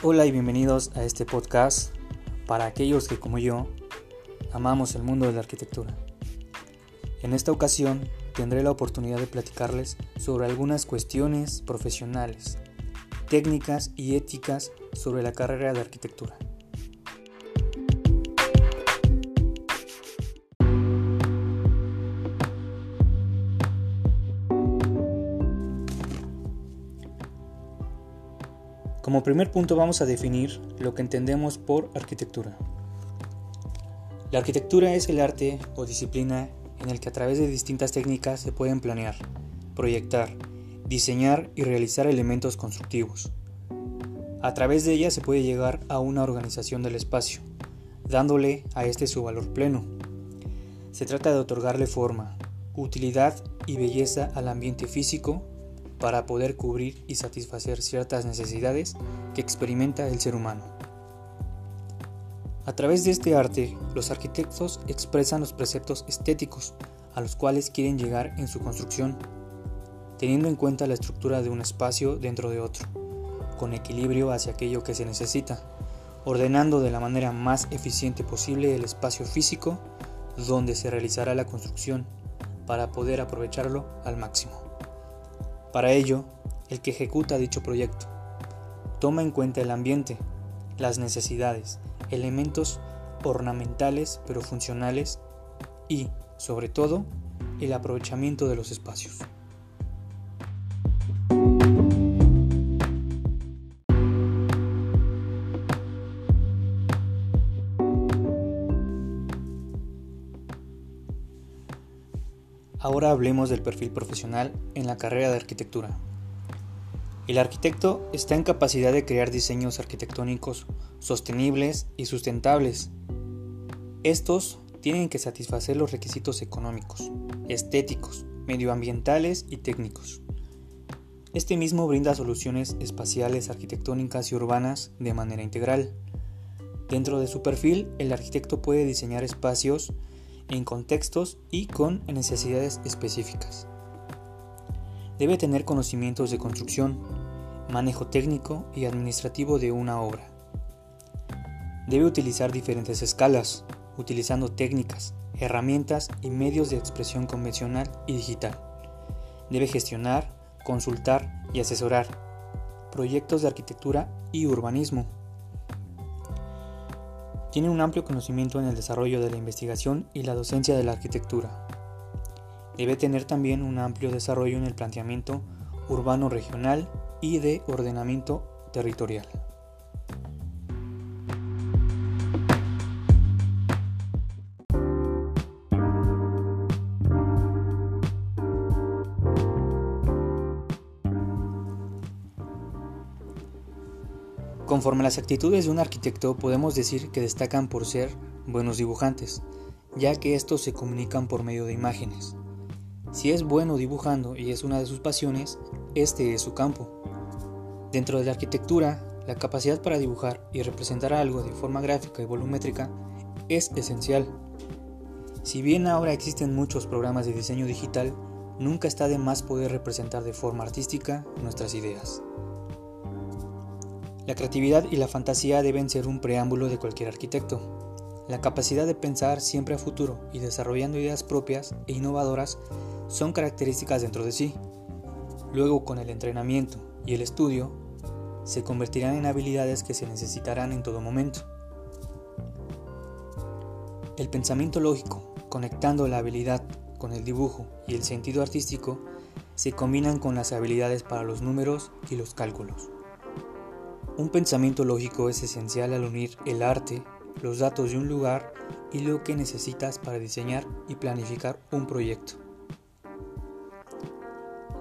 Hola y bienvenidos a este podcast para aquellos que como yo amamos el mundo de la arquitectura. En esta ocasión tendré la oportunidad de platicarles sobre algunas cuestiones profesionales, técnicas y éticas sobre la carrera de arquitectura. Como primer punto vamos a definir lo que entendemos por arquitectura. La arquitectura es el arte o disciplina en el que a través de distintas técnicas se pueden planear, proyectar, diseñar y realizar elementos constructivos. A través de ella se puede llegar a una organización del espacio, dándole a este su valor pleno. Se trata de otorgarle forma, utilidad y belleza al ambiente físico para poder cubrir y satisfacer ciertas necesidades que experimenta el ser humano. A través de este arte, los arquitectos expresan los preceptos estéticos a los cuales quieren llegar en su construcción, teniendo en cuenta la estructura de un espacio dentro de otro, con equilibrio hacia aquello que se necesita, ordenando de la manera más eficiente posible el espacio físico donde se realizará la construcción para poder aprovecharlo al máximo. Para ello, el que ejecuta dicho proyecto toma en cuenta el ambiente, las necesidades, elementos ornamentales pero funcionales y, sobre todo, el aprovechamiento de los espacios. Ahora hablemos del perfil profesional en la carrera de arquitectura. El arquitecto está en capacidad de crear diseños arquitectónicos sostenibles y sustentables. Estos tienen que satisfacer los requisitos económicos, estéticos, medioambientales y técnicos. Este mismo brinda soluciones espaciales, arquitectónicas y urbanas de manera integral. Dentro de su perfil, el arquitecto puede diseñar espacios en contextos y con necesidades específicas. Debe tener conocimientos de construcción, manejo técnico y administrativo de una obra. Debe utilizar diferentes escalas, utilizando técnicas, herramientas y medios de expresión convencional y digital. Debe gestionar, consultar y asesorar proyectos de arquitectura y urbanismo tiene un amplio conocimiento en el desarrollo de la investigación y la docencia de la arquitectura. Debe tener también un amplio desarrollo en el planteamiento urbano regional y de ordenamiento territorial. Conforme a las actitudes de un arquitecto podemos decir que destacan por ser buenos dibujantes, ya que estos se comunican por medio de imágenes. Si es bueno dibujando y es una de sus pasiones, este es su campo. Dentro de la arquitectura, la capacidad para dibujar y representar algo de forma gráfica y volumétrica es esencial. Si bien ahora existen muchos programas de diseño digital, nunca está de más poder representar de forma artística nuestras ideas. La creatividad y la fantasía deben ser un preámbulo de cualquier arquitecto. La capacidad de pensar siempre a futuro y desarrollando ideas propias e innovadoras son características dentro de sí. Luego, con el entrenamiento y el estudio, se convertirán en habilidades que se necesitarán en todo momento. El pensamiento lógico, conectando la habilidad con el dibujo y el sentido artístico, se combinan con las habilidades para los números y los cálculos. Un pensamiento lógico es esencial al unir el arte, los datos de un lugar y lo que necesitas para diseñar y planificar un proyecto.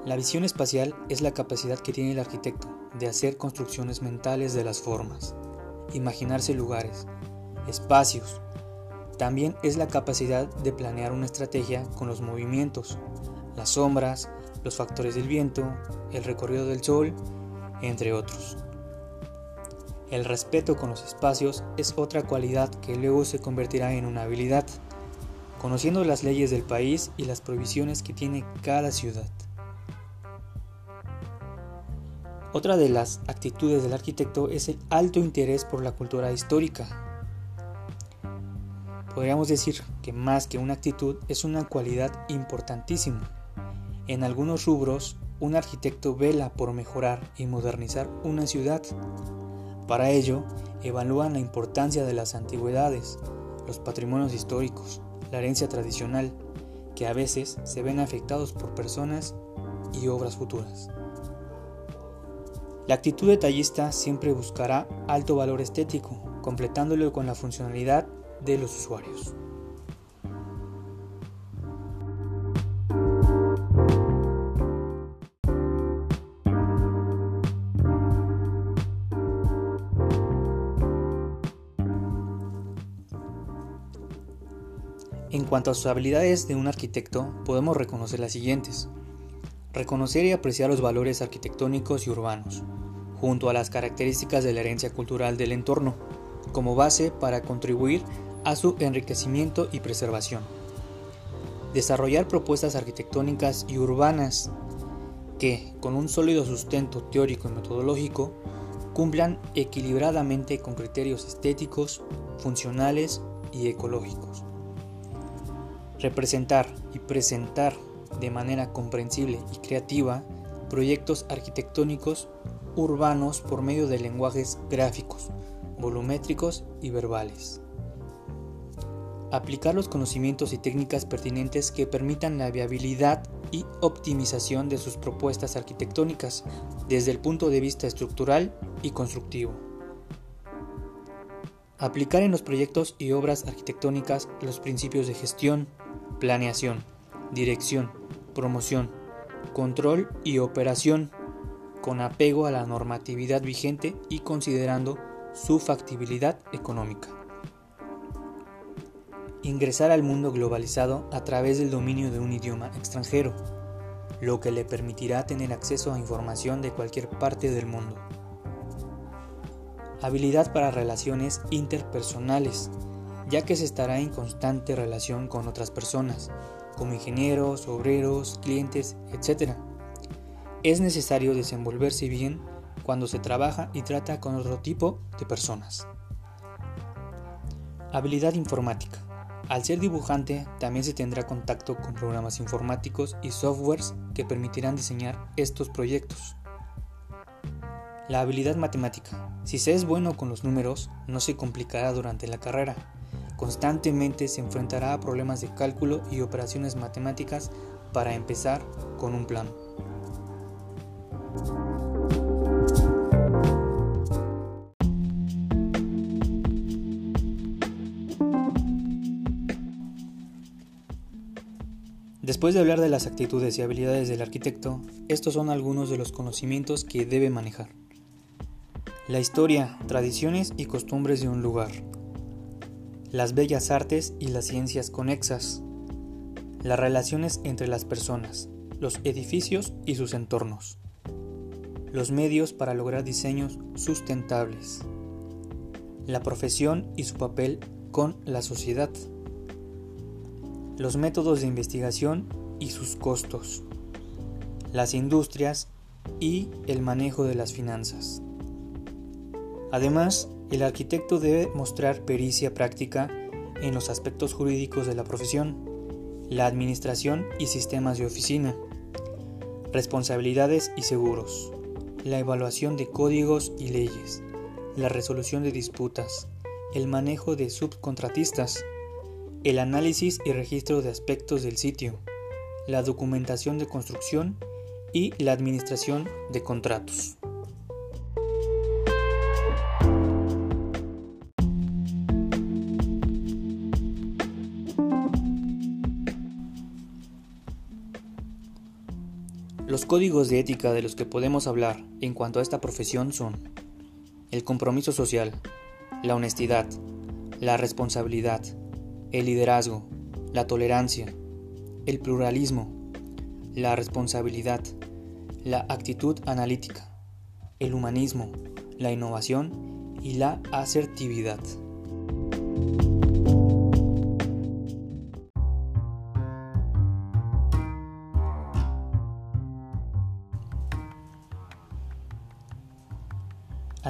La visión espacial es la capacidad que tiene el arquitecto de hacer construcciones mentales de las formas, imaginarse lugares, espacios. También es la capacidad de planear una estrategia con los movimientos, las sombras, los factores del viento, el recorrido del sol, entre otros. El respeto con los espacios es otra cualidad que luego se convertirá en una habilidad, conociendo las leyes del país y las provisiones que tiene cada ciudad. Otra de las actitudes del arquitecto es el alto interés por la cultura histórica. Podríamos decir que más que una actitud es una cualidad importantísima. En algunos rubros, un arquitecto vela por mejorar y modernizar una ciudad. Para ello, evalúan la importancia de las antigüedades, los patrimonios históricos, la herencia tradicional, que a veces se ven afectados por personas y obras futuras. La actitud detallista siempre buscará alto valor estético, completándolo con la funcionalidad de los usuarios. Cuanto a sus habilidades de un arquitecto, podemos reconocer las siguientes. Reconocer y apreciar los valores arquitectónicos y urbanos, junto a las características de la herencia cultural del entorno, como base para contribuir a su enriquecimiento y preservación. Desarrollar propuestas arquitectónicas y urbanas que, con un sólido sustento teórico y metodológico, cumplan equilibradamente con criterios estéticos, funcionales y ecológicos representar y presentar de manera comprensible y creativa proyectos arquitectónicos urbanos por medio de lenguajes gráficos, volumétricos y verbales. Aplicar los conocimientos y técnicas pertinentes que permitan la viabilidad y optimización de sus propuestas arquitectónicas desde el punto de vista estructural y constructivo. Aplicar en los proyectos y obras arquitectónicas los principios de gestión, planeación, dirección, promoción, control y operación, con apego a la normatividad vigente y considerando su factibilidad económica. Ingresar al mundo globalizado a través del dominio de un idioma extranjero, lo que le permitirá tener acceso a información de cualquier parte del mundo. Habilidad para relaciones interpersonales, ya que se estará en constante relación con otras personas, como ingenieros, obreros, clientes, etc. Es necesario desenvolverse bien cuando se trabaja y trata con otro tipo de personas. Habilidad informática. Al ser dibujante, también se tendrá contacto con programas informáticos y softwares que permitirán diseñar estos proyectos. La habilidad matemática. Si se es bueno con los números, no se complicará durante la carrera, Constantemente se enfrentará a problemas de cálculo y operaciones matemáticas para empezar con un plan. Después de hablar de las actitudes y habilidades del arquitecto, estos son algunos de los conocimientos que debe manejar. La historia, tradiciones y costumbres de un lugar, las bellas artes y las ciencias conexas, las relaciones entre las personas, los edificios y sus entornos, los medios para lograr diseños sustentables, la profesión y su papel con la sociedad, los métodos de investigación y sus costos, las industrias y el manejo de las finanzas. Además, el arquitecto debe mostrar pericia práctica en los aspectos jurídicos de la profesión, la administración y sistemas de oficina, responsabilidades y seguros, la evaluación de códigos y leyes, la resolución de disputas, el manejo de subcontratistas, el análisis y registro de aspectos del sitio, la documentación de construcción y la administración de contratos. Códigos de ética de los que podemos hablar en cuanto a esta profesión son el compromiso social, la honestidad, la responsabilidad, el liderazgo, la tolerancia, el pluralismo, la responsabilidad, la actitud analítica, el humanismo, la innovación y la asertividad.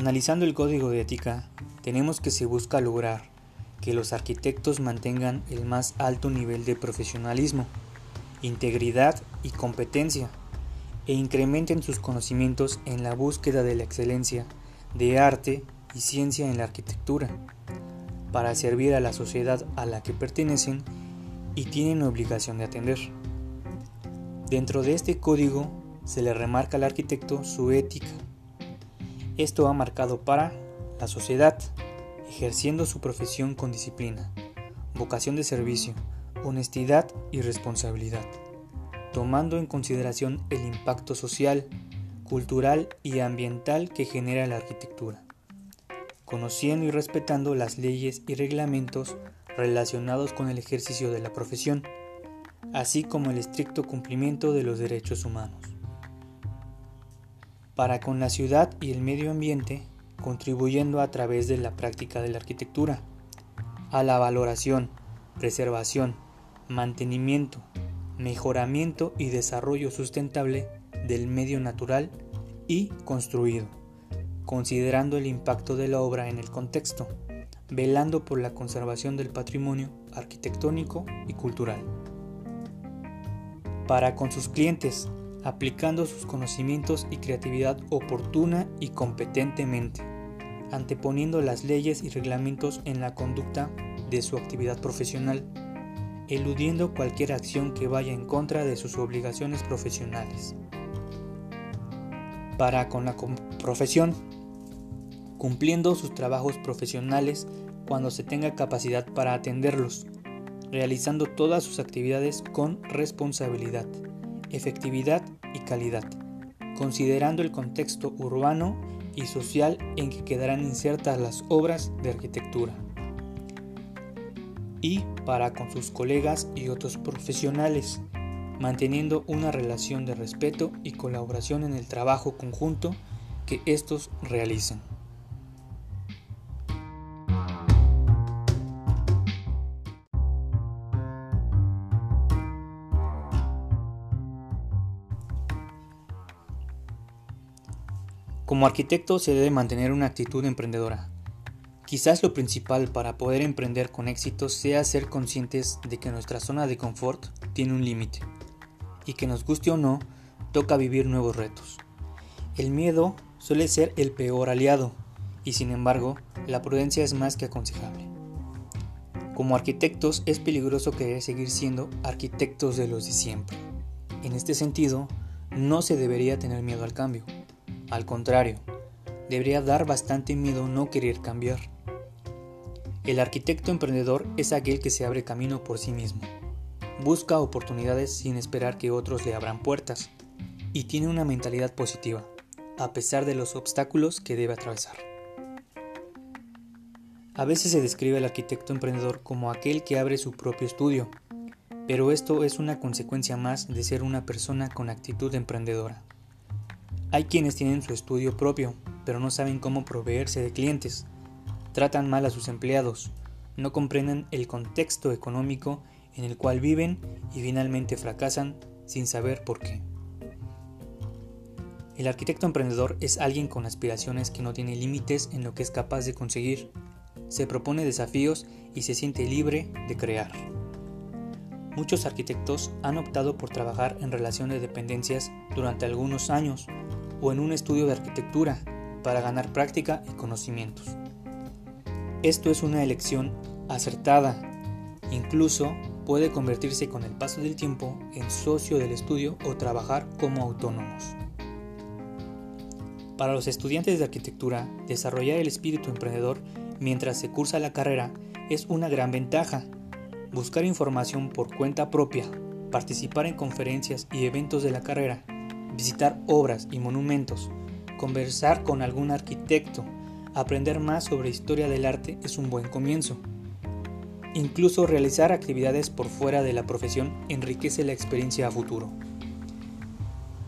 Analizando el código de ética, tenemos que se busca lograr que los arquitectos mantengan el más alto nivel de profesionalismo, integridad y competencia, e incrementen sus conocimientos en la búsqueda de la excelencia de arte y ciencia en la arquitectura, para servir a la sociedad a la que pertenecen y tienen obligación de atender. Dentro de este código se le remarca al arquitecto su ética, esto va marcado para la sociedad, ejerciendo su profesión con disciplina, vocación de servicio, honestidad y responsabilidad, tomando en consideración el impacto social, cultural y ambiental que genera la arquitectura, conociendo y respetando las leyes y reglamentos relacionados con el ejercicio de la profesión, así como el estricto cumplimiento de los derechos humanos para con la ciudad y el medio ambiente, contribuyendo a través de la práctica de la arquitectura, a la valoración, preservación, mantenimiento, mejoramiento y desarrollo sustentable del medio natural y construido, considerando el impacto de la obra en el contexto, velando por la conservación del patrimonio arquitectónico y cultural. Para con sus clientes, aplicando sus conocimientos y creatividad oportuna y competentemente, anteponiendo las leyes y reglamentos en la conducta de su actividad profesional, eludiendo cualquier acción que vaya en contra de sus obligaciones profesionales. Para con la profesión, cumpliendo sus trabajos profesionales cuando se tenga capacidad para atenderlos, realizando todas sus actividades con responsabilidad efectividad y calidad, considerando el contexto urbano y social en que quedarán insertas las obras de arquitectura. Y para con sus colegas y otros profesionales, manteniendo una relación de respeto y colaboración en el trabajo conjunto que estos realizan. Como arquitecto se debe mantener una actitud emprendedora. Quizás lo principal para poder emprender con éxito sea ser conscientes de que nuestra zona de confort tiene un límite y que nos guste o no, toca vivir nuevos retos. El miedo suele ser el peor aliado y sin embargo la prudencia es más que aconsejable. Como arquitectos es peligroso querer seguir siendo arquitectos de los de siempre. En este sentido, no se debería tener miedo al cambio al contrario, debería dar bastante miedo no querer cambiar. El arquitecto emprendedor es aquel que se abre camino por sí mismo, busca oportunidades sin esperar que otros le abran puertas y tiene una mentalidad positiva, a pesar de los obstáculos que debe atravesar. A veces se describe al arquitecto emprendedor como aquel que abre su propio estudio, pero esto es una consecuencia más de ser una persona con actitud emprendedora. Hay quienes tienen su estudio propio, pero no saben cómo proveerse de clientes. Tratan mal a sus empleados, no comprenden el contexto económico en el cual viven y finalmente fracasan sin saber por qué. El arquitecto emprendedor es alguien con aspiraciones que no tiene límites en lo que es capaz de conseguir, se propone desafíos y se siente libre de crear. Muchos arquitectos han optado por trabajar en relación de dependencias durante algunos años o en un estudio de arquitectura para ganar práctica y conocimientos. Esto es una elección acertada, incluso puede convertirse con el paso del tiempo en socio del estudio o trabajar como autónomos. Para los estudiantes de arquitectura, desarrollar el espíritu emprendedor mientras se cursa la carrera es una gran ventaja. Buscar información por cuenta propia, participar en conferencias y eventos de la carrera visitar obras y monumentos, conversar con algún arquitecto, aprender más sobre historia del arte es un buen comienzo. Incluso realizar actividades por fuera de la profesión enriquece la experiencia a futuro.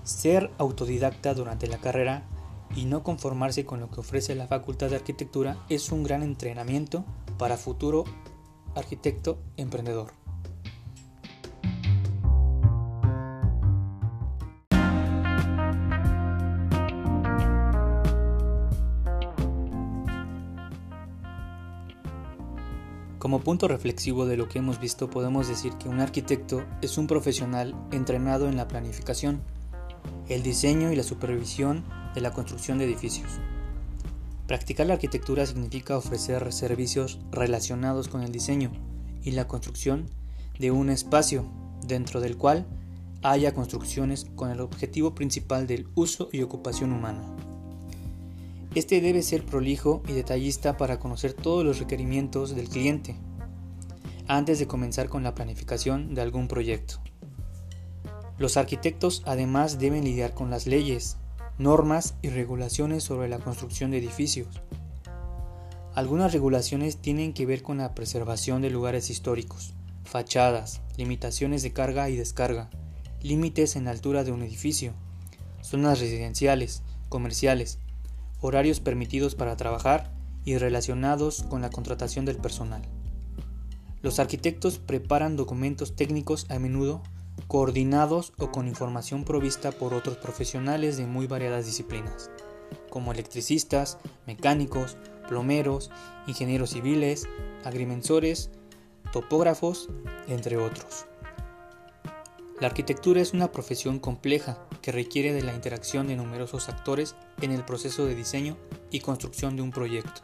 Ser autodidacta durante la carrera y no conformarse con lo que ofrece la Facultad de Arquitectura es un gran entrenamiento para futuro arquitecto emprendedor. Como punto reflexivo de lo que hemos visto podemos decir que un arquitecto es un profesional entrenado en la planificación, el diseño y la supervisión de la construcción de edificios. Practicar la arquitectura significa ofrecer servicios relacionados con el diseño y la construcción de un espacio dentro del cual haya construcciones con el objetivo principal del uso y ocupación humana. Este debe ser prolijo y detallista para conocer todos los requerimientos del cliente antes de comenzar con la planificación de algún proyecto. Los arquitectos además deben lidiar con las leyes, normas y regulaciones sobre la construcción de edificios. Algunas regulaciones tienen que ver con la preservación de lugares históricos, fachadas, limitaciones de carga y descarga, límites en altura de un edificio, zonas residenciales, comerciales, horarios permitidos para trabajar y relacionados con la contratación del personal. Los arquitectos preparan documentos técnicos a menudo coordinados o con información provista por otros profesionales de muy variadas disciplinas, como electricistas, mecánicos, plomeros, ingenieros civiles, agrimensores, topógrafos, entre otros. La arquitectura es una profesión compleja que requiere de la interacción de numerosos actores en el proceso de diseño y construcción de un proyecto.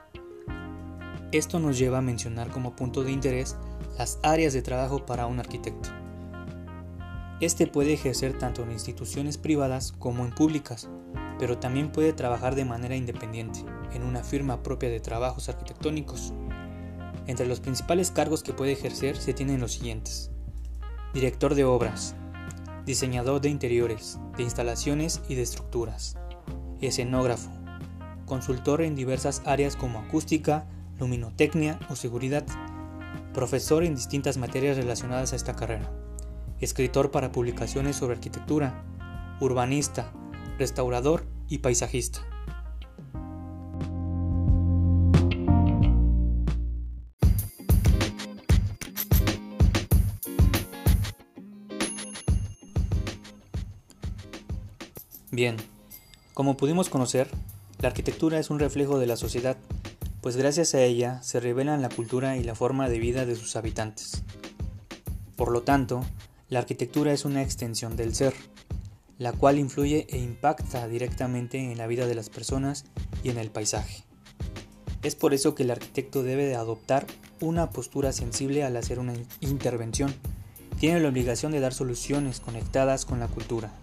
Esto nos lleva a mencionar como punto de interés las áreas de trabajo para un arquitecto. Este puede ejercer tanto en instituciones privadas como en públicas, pero también puede trabajar de manera independiente en una firma propia de trabajos arquitectónicos. Entre los principales cargos que puede ejercer se tienen los siguientes. Director de obras, diseñador de interiores, de instalaciones y de estructuras, escenógrafo, consultor en diversas áreas como acústica, luminotecnia o seguridad, profesor en distintas materias relacionadas a esta carrera, escritor para publicaciones sobre arquitectura, urbanista, restaurador y paisajista. Bien, como pudimos conocer, la arquitectura es un reflejo de la sociedad, pues gracias a ella se revelan la cultura y la forma de vida de sus habitantes. Por lo tanto, la arquitectura es una extensión del ser, la cual influye e impacta directamente en la vida de las personas y en el paisaje. Es por eso que el arquitecto debe de adoptar una postura sensible al hacer una intervención. Tiene la obligación de dar soluciones conectadas con la cultura,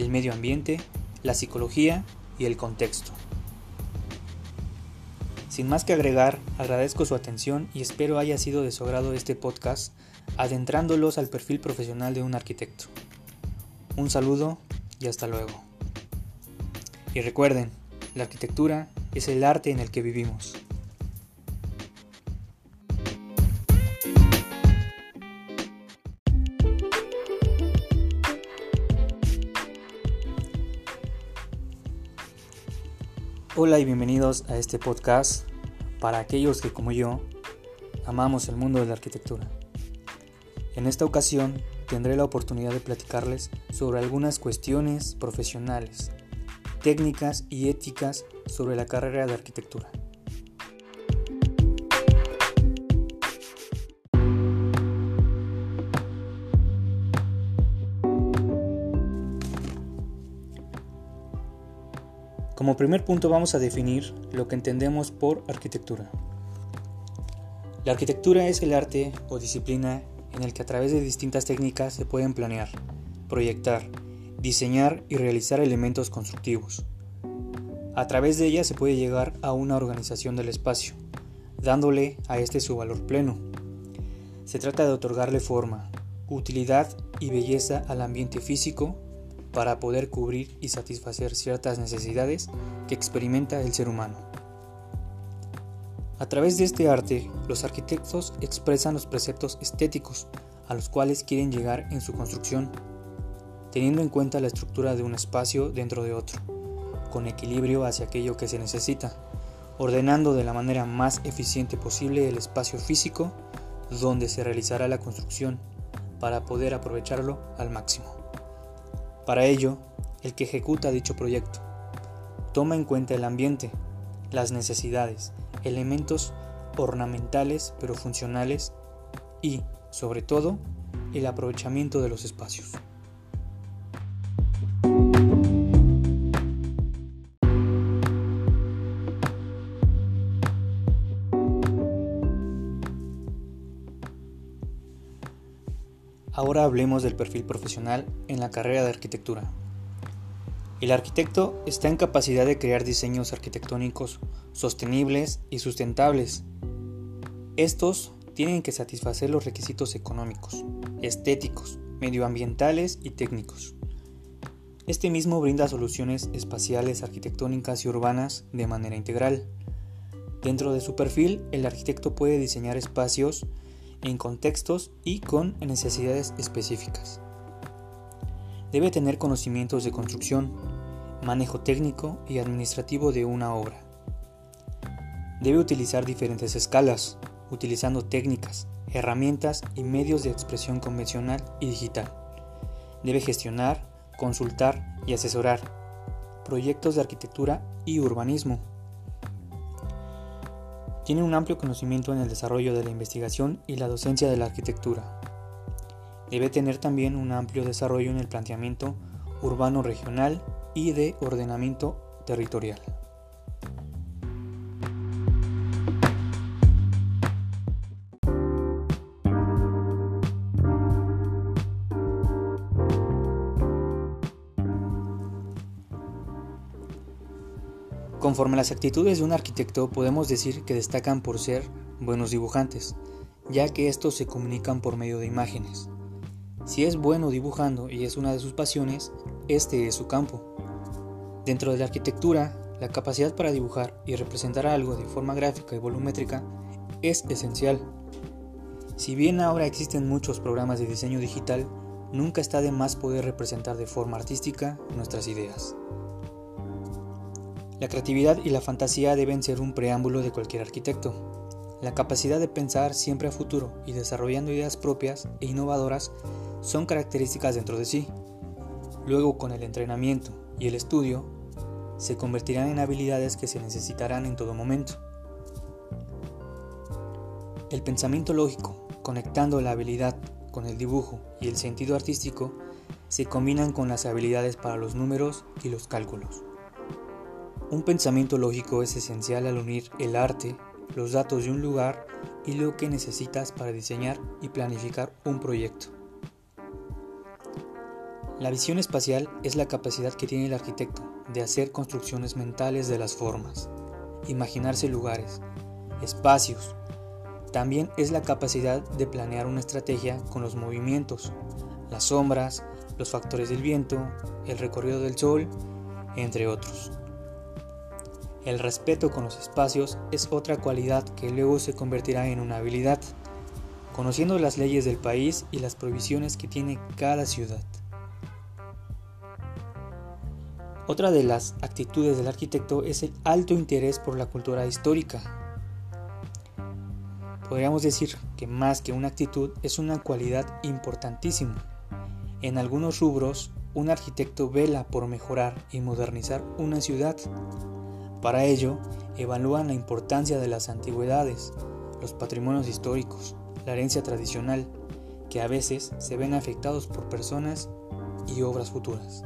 el medio ambiente, la psicología y el contexto. Sin más que agregar, agradezco su atención y espero haya sido de su agrado este podcast, adentrándolos al perfil profesional de un arquitecto. Un saludo y hasta luego. Y recuerden, la arquitectura es el arte en el que vivimos. Hola y bienvenidos a este podcast para aquellos que como yo amamos el mundo de la arquitectura. En esta ocasión tendré la oportunidad de platicarles sobre algunas cuestiones profesionales, técnicas y éticas sobre la carrera de arquitectura. Como primer punto vamos a definir lo que entendemos por arquitectura. La arquitectura es el arte o disciplina en el que a través de distintas técnicas se pueden planear, proyectar, diseñar y realizar elementos constructivos. A través de ella se puede llegar a una organización del espacio, dándole a este su valor pleno. Se trata de otorgarle forma, utilidad y belleza al ambiente físico para poder cubrir y satisfacer ciertas necesidades que experimenta el ser humano. A través de este arte, los arquitectos expresan los preceptos estéticos a los cuales quieren llegar en su construcción, teniendo en cuenta la estructura de un espacio dentro de otro, con equilibrio hacia aquello que se necesita, ordenando de la manera más eficiente posible el espacio físico donde se realizará la construcción para poder aprovecharlo al máximo. Para ello, el que ejecuta dicho proyecto toma en cuenta el ambiente, las necesidades, elementos ornamentales pero funcionales y, sobre todo, el aprovechamiento de los espacios. Hablemos del perfil profesional en la carrera de arquitectura. El arquitecto está en capacidad de crear diseños arquitectónicos sostenibles y sustentables. Estos tienen que satisfacer los requisitos económicos, estéticos, medioambientales y técnicos. Este mismo brinda soluciones espaciales, arquitectónicas y urbanas de manera integral. Dentro de su perfil, el arquitecto puede diseñar espacios en contextos y con necesidades específicas. Debe tener conocimientos de construcción, manejo técnico y administrativo de una obra. Debe utilizar diferentes escalas, utilizando técnicas, herramientas y medios de expresión convencional y digital. Debe gestionar, consultar y asesorar proyectos de arquitectura y urbanismo. Tiene un amplio conocimiento en el desarrollo de la investigación y la docencia de la arquitectura. Debe tener también un amplio desarrollo en el planteamiento urbano regional y de ordenamiento territorial. Conforme a las actitudes de un arquitecto podemos decir que destacan por ser buenos dibujantes, ya que estos se comunican por medio de imágenes. Si es bueno dibujando y es una de sus pasiones, este es su campo. Dentro de la arquitectura, la capacidad para dibujar y representar algo de forma gráfica y volumétrica es esencial. Si bien ahora existen muchos programas de diseño digital, nunca está de más poder representar de forma artística nuestras ideas. La creatividad y la fantasía deben ser un preámbulo de cualquier arquitecto. La capacidad de pensar siempre a futuro y desarrollando ideas propias e innovadoras son características dentro de sí. Luego con el entrenamiento y el estudio, se convertirán en habilidades que se necesitarán en todo momento. El pensamiento lógico, conectando la habilidad con el dibujo y el sentido artístico, se combinan con las habilidades para los números y los cálculos. Un pensamiento lógico es esencial al unir el arte, los datos de un lugar y lo que necesitas para diseñar y planificar un proyecto. La visión espacial es la capacidad que tiene el arquitecto de hacer construcciones mentales de las formas, imaginarse lugares, espacios. También es la capacidad de planear una estrategia con los movimientos, las sombras, los factores del viento, el recorrido del sol, entre otros. El respeto con los espacios es otra cualidad que luego se convertirá en una habilidad, conociendo las leyes del país y las provisiones que tiene cada ciudad. Otra de las actitudes del arquitecto es el alto interés por la cultura histórica. Podríamos decir que más que una actitud es una cualidad importantísima. En algunos rubros, un arquitecto vela por mejorar y modernizar una ciudad. Para ello, evalúan la importancia de las antigüedades, los patrimonios históricos, la herencia tradicional, que a veces se ven afectados por personas y obras futuras.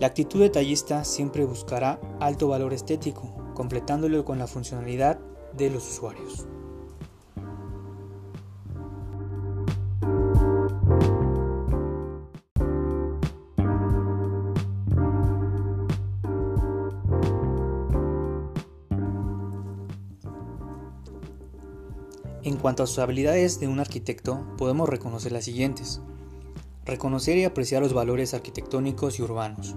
La actitud detallista siempre buscará alto valor estético, completándolo con la funcionalidad de los usuarios. Cuanto a sus habilidades de un arquitecto, podemos reconocer las siguientes. Reconocer y apreciar los valores arquitectónicos y urbanos,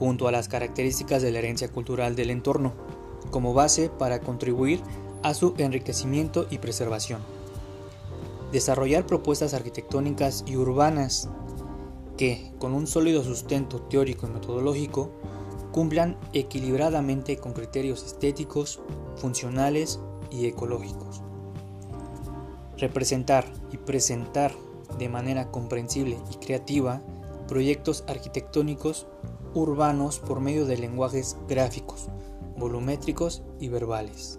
junto a las características de la herencia cultural del entorno, como base para contribuir a su enriquecimiento y preservación. Desarrollar propuestas arquitectónicas y urbanas que, con un sólido sustento teórico y metodológico, cumplan equilibradamente con criterios estéticos, funcionales y ecológicos. Representar y presentar de manera comprensible y creativa proyectos arquitectónicos urbanos por medio de lenguajes gráficos, volumétricos y verbales.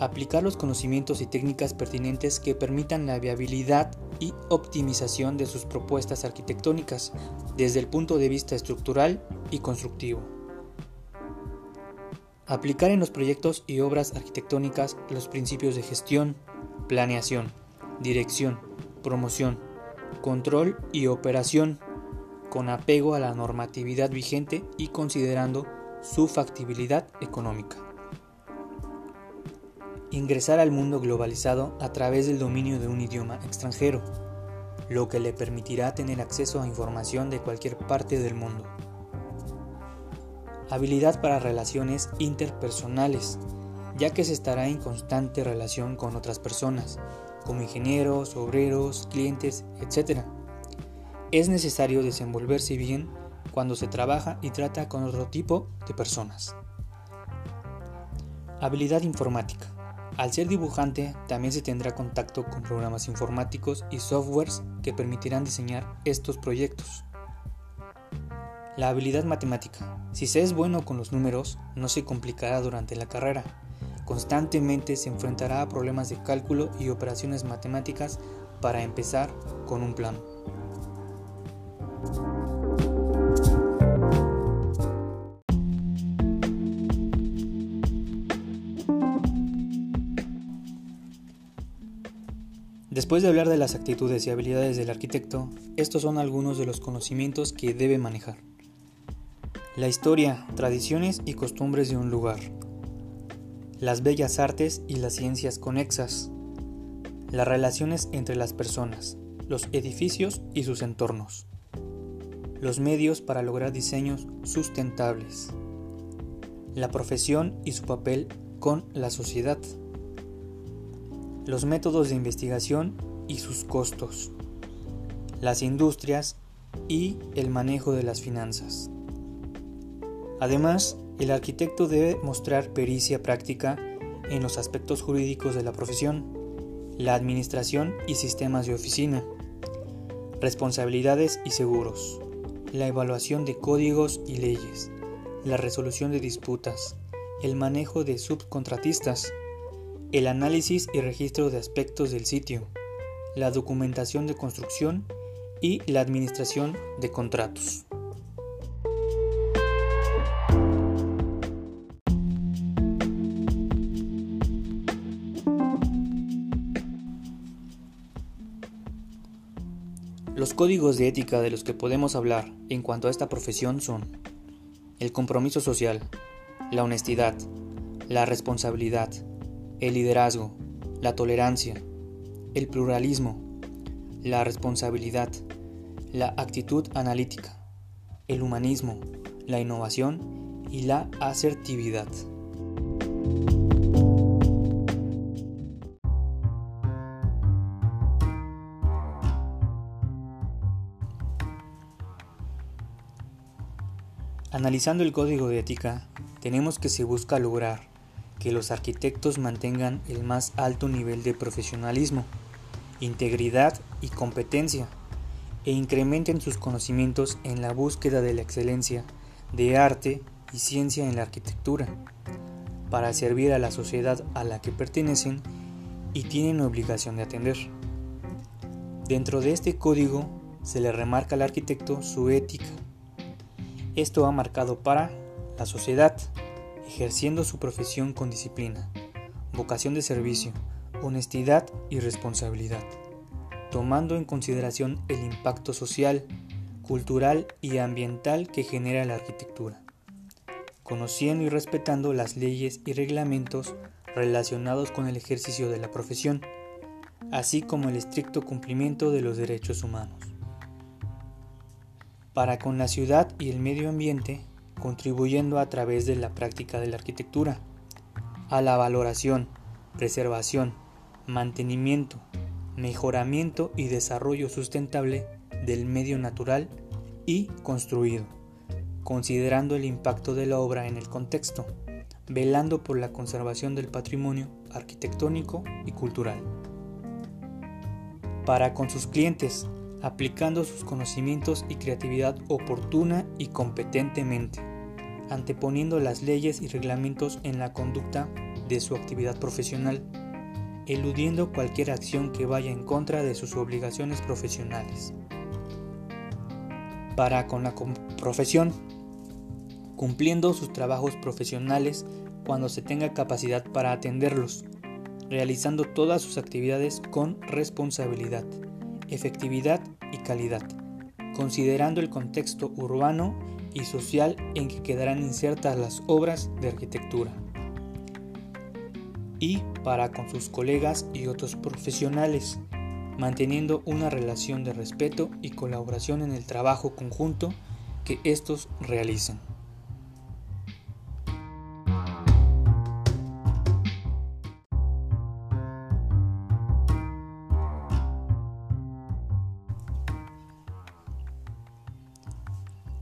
Aplicar los conocimientos y técnicas pertinentes que permitan la viabilidad y optimización de sus propuestas arquitectónicas desde el punto de vista estructural y constructivo. Aplicar en los proyectos y obras arquitectónicas los principios de gestión, planeación, dirección, promoción, control y operación con apego a la normatividad vigente y considerando su factibilidad económica. Ingresar al mundo globalizado a través del dominio de un idioma extranjero, lo que le permitirá tener acceso a información de cualquier parte del mundo. Habilidad para relaciones interpersonales, ya que se estará en constante relación con otras personas, como ingenieros, obreros, clientes, etc. Es necesario desenvolverse bien cuando se trabaja y trata con otro tipo de personas. Habilidad informática. Al ser dibujante, también se tendrá contacto con programas informáticos y softwares que permitirán diseñar estos proyectos. La habilidad matemática. Si se es bueno con los números, no se complicará durante la carrera. Constantemente se enfrentará a problemas de cálculo y operaciones matemáticas para empezar con un plan. Después de hablar de las actitudes y habilidades del arquitecto, estos son algunos de los conocimientos que debe manejar. La historia, tradiciones y costumbres de un lugar. Las bellas artes y las ciencias conexas. Las relaciones entre las personas, los edificios y sus entornos. Los medios para lograr diseños sustentables. La profesión y su papel con la sociedad los métodos de investigación y sus costos, las industrias y el manejo de las finanzas. Además, el arquitecto debe mostrar pericia práctica en los aspectos jurídicos de la profesión, la administración y sistemas de oficina, responsabilidades y seguros, la evaluación de códigos y leyes, la resolución de disputas, el manejo de subcontratistas, el análisis y registro de aspectos del sitio, la documentación de construcción y la administración de contratos. Los códigos de ética de los que podemos hablar en cuanto a esta profesión son el compromiso social, la honestidad, la responsabilidad, el liderazgo, la tolerancia, el pluralismo, la responsabilidad, la actitud analítica, el humanismo, la innovación y la asertividad. Analizando el código de ética, tenemos que se busca lograr que los arquitectos mantengan el más alto nivel de profesionalismo, integridad y competencia, e incrementen sus conocimientos en la búsqueda de la excelencia de arte y ciencia en la arquitectura, para servir a la sociedad a la que pertenecen y tienen obligación de atender. Dentro de este código se le remarca al arquitecto su ética. Esto va marcado para la sociedad, ejerciendo su profesión con disciplina, vocación de servicio, honestidad y responsabilidad, tomando en consideración el impacto social, cultural y ambiental que genera la arquitectura, conociendo y respetando las leyes y reglamentos relacionados con el ejercicio de la profesión, así como el estricto cumplimiento de los derechos humanos. Para con la ciudad y el medio ambiente, contribuyendo a través de la práctica de la arquitectura a la valoración, preservación, mantenimiento, mejoramiento y desarrollo sustentable del medio natural y construido, considerando el impacto de la obra en el contexto, velando por la conservación del patrimonio arquitectónico y cultural. Para con sus clientes, aplicando sus conocimientos y creatividad oportuna y competentemente, anteponiendo las leyes y reglamentos en la conducta de su actividad profesional, eludiendo cualquier acción que vaya en contra de sus obligaciones profesionales. Para con la profesión, cumpliendo sus trabajos profesionales cuando se tenga capacidad para atenderlos, realizando todas sus actividades con responsabilidad, efectividad y calidad, considerando el contexto urbano y social en que quedarán insertas las obras de arquitectura. Y para con sus colegas y otros profesionales, manteniendo una relación de respeto y colaboración en el trabajo conjunto que estos realizan.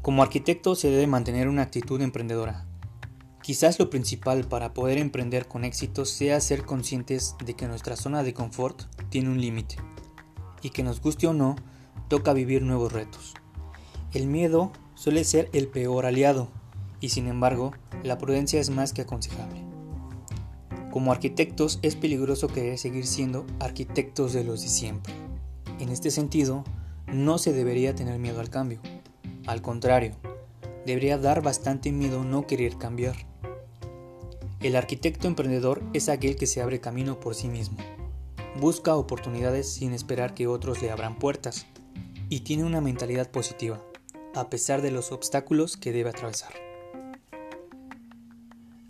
Como arquitecto se debe mantener una actitud emprendedora. Quizás lo principal para poder emprender con éxito sea ser conscientes de que nuestra zona de confort tiene un límite y que nos guste o no, toca vivir nuevos retos. El miedo suele ser el peor aliado y sin embargo la prudencia es más que aconsejable. Como arquitectos es peligroso querer seguir siendo arquitectos de los de siempre. En este sentido, no se debería tener miedo al cambio al contrario, debería dar bastante miedo no querer cambiar. El arquitecto emprendedor es aquel que se abre camino por sí mismo, busca oportunidades sin esperar que otros le abran puertas y tiene una mentalidad positiva, a pesar de los obstáculos que debe atravesar.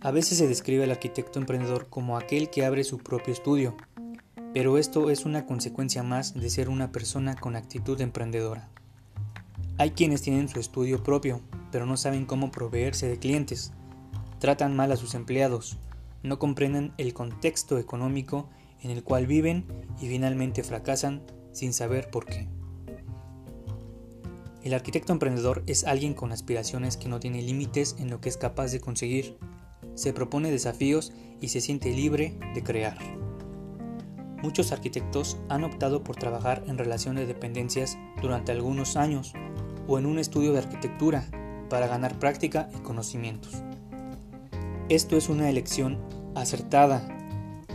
A veces se describe al arquitecto emprendedor como aquel que abre su propio estudio, pero esto es una consecuencia más de ser una persona con actitud emprendedora. Hay quienes tienen su estudio propio, pero no saben cómo proveerse de clientes. Tratan mal a sus empleados, no comprenden el contexto económico en el cual viven y finalmente fracasan sin saber por qué. El arquitecto emprendedor es alguien con aspiraciones que no tiene límites en lo que es capaz de conseguir, se propone desafíos y se siente libre de crear. Muchos arquitectos han optado por trabajar en relación de dependencias durante algunos años o en un estudio de arquitectura para ganar práctica y conocimientos. Esto es una elección acertada,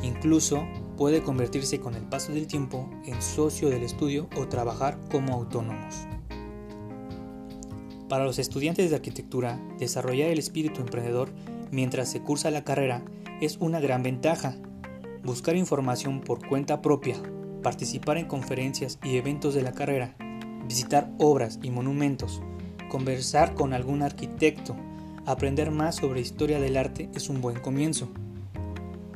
incluso puede convertirse con el paso del tiempo en socio del estudio o trabajar como autónomos. Para los estudiantes de arquitectura, desarrollar el espíritu emprendedor mientras se cursa la carrera es una gran ventaja. Buscar información por cuenta propia, participar en conferencias y eventos de la carrera visitar obras y monumentos, conversar con algún arquitecto, aprender más sobre historia del arte es un buen comienzo.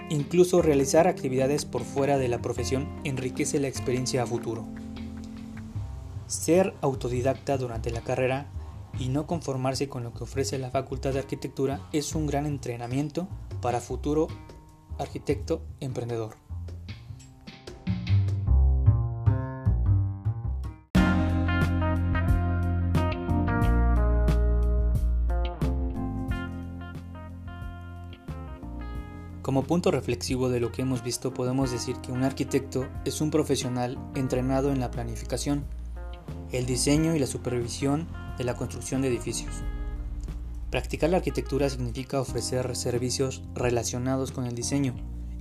Incluso realizar actividades por fuera de la profesión enriquece la experiencia a futuro. Ser autodidacta durante la carrera y no conformarse con lo que ofrece la Facultad de Arquitectura es un gran entrenamiento para futuro arquitecto emprendedor. Como punto reflexivo de lo que hemos visto podemos decir que un arquitecto es un profesional entrenado en la planificación, el diseño y la supervisión de la construcción de edificios. Practicar la arquitectura significa ofrecer servicios relacionados con el diseño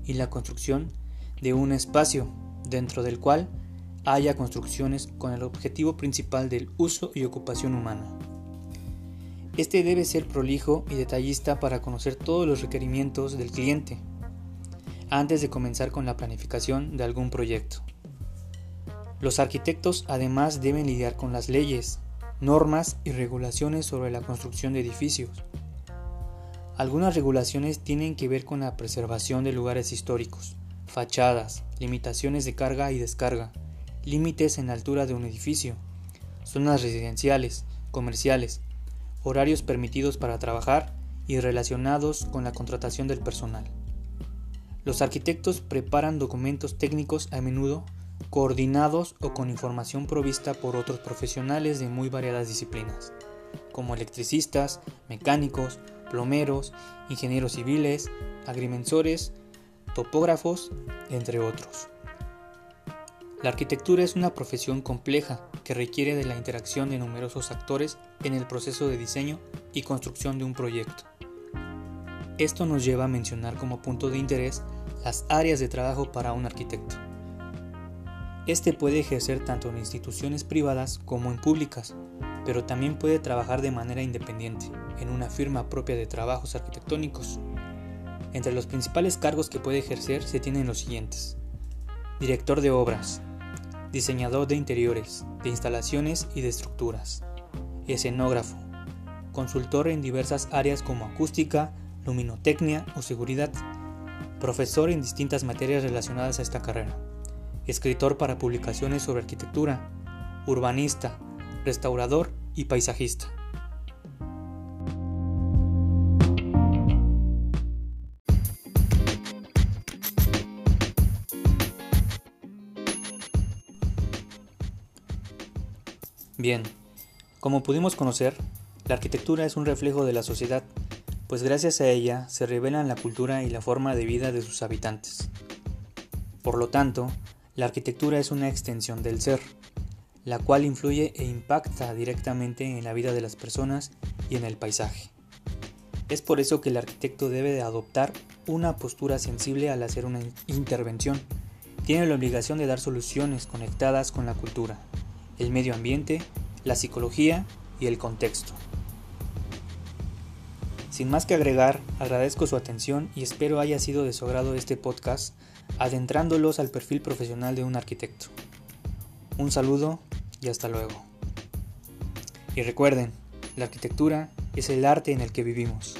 y la construcción de un espacio dentro del cual haya construcciones con el objetivo principal del uso y ocupación humana. Este debe ser prolijo y detallista para conocer todos los requerimientos del cliente antes de comenzar con la planificación de algún proyecto. Los arquitectos además deben lidiar con las leyes, normas y regulaciones sobre la construcción de edificios. Algunas regulaciones tienen que ver con la preservación de lugares históricos, fachadas, limitaciones de carga y descarga, límites en altura de un edificio, zonas residenciales, comerciales, horarios permitidos para trabajar y relacionados con la contratación del personal. Los arquitectos preparan documentos técnicos a menudo coordinados o con información provista por otros profesionales de muy variadas disciplinas, como electricistas, mecánicos, plomeros, ingenieros civiles, agrimensores, topógrafos, entre otros. La arquitectura es una profesión compleja que requiere de la interacción de numerosos actores en el proceso de diseño y construcción de un proyecto. Esto nos lleva a mencionar como punto de interés las áreas de trabajo para un arquitecto. Este puede ejercer tanto en instituciones privadas como en públicas, pero también puede trabajar de manera independiente en una firma propia de trabajos arquitectónicos. Entre los principales cargos que puede ejercer se tienen los siguientes. Director de obras, diseñador de interiores, de instalaciones y de estructuras, escenógrafo, consultor en diversas áreas como acústica, luminotecnia o seguridad, profesor en distintas materias relacionadas a esta carrera, escritor para publicaciones sobre arquitectura, urbanista, restaurador y paisajista. Bien, como pudimos conocer, la arquitectura es un reflejo de la sociedad, pues gracias a ella se revelan la cultura y la forma de vida de sus habitantes. Por lo tanto, la arquitectura es una extensión del ser, la cual influye e impacta directamente en la vida de las personas y en el paisaje. Es por eso que el arquitecto debe de adoptar una postura sensible al hacer una intervención. Tiene la obligación de dar soluciones conectadas con la cultura, el medio ambiente, la psicología y el contexto. Sin más que agregar, agradezco su atención y espero haya sido de su agrado este podcast, adentrándolos al perfil profesional de un arquitecto. Un saludo y hasta luego. Y recuerden, la arquitectura es el arte en el que vivimos.